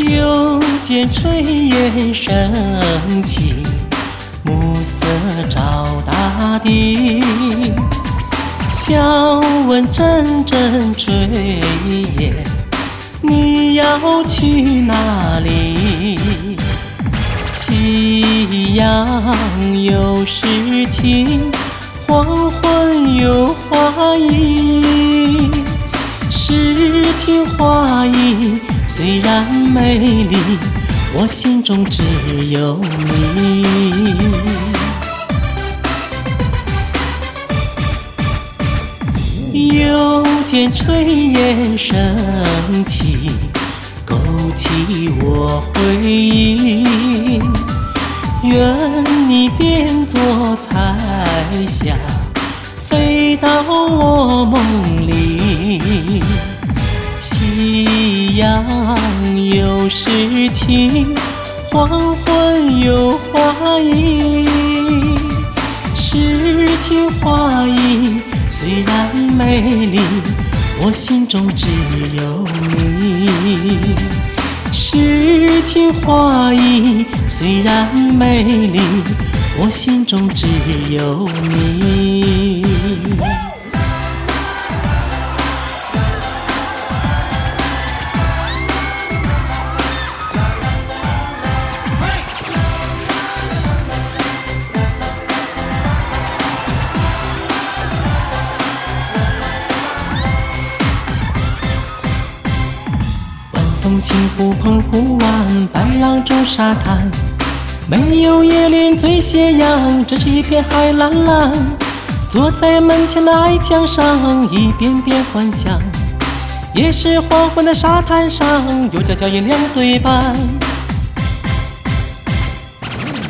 又见炊烟升起，暮色照大地。笑问阵阵炊烟，你要去哪里？夕阳有诗情，黄昏有花意。诗情画意虽然美丽，我心中只有你。又见炊烟升起，勾起我回忆。愿你变作彩霞，飞到我梦里。阳有诗情，黄昏有花意。诗情画意虽然美丽，我心中只有你。诗情画意虽然美丽，我心中只有你。风轻拂澎湖湾，白浪逐沙滩。没有椰林最斜阳，只是一片海蓝蓝。坐在门前的矮墙上，一遍遍幻想。也是黄昏的沙滩上，有家脚印两对半。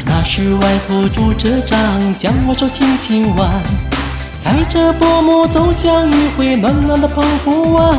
那时外婆拄着杖，将我手轻轻挽，踩着薄暮走向余晖暖暖的澎湖湾。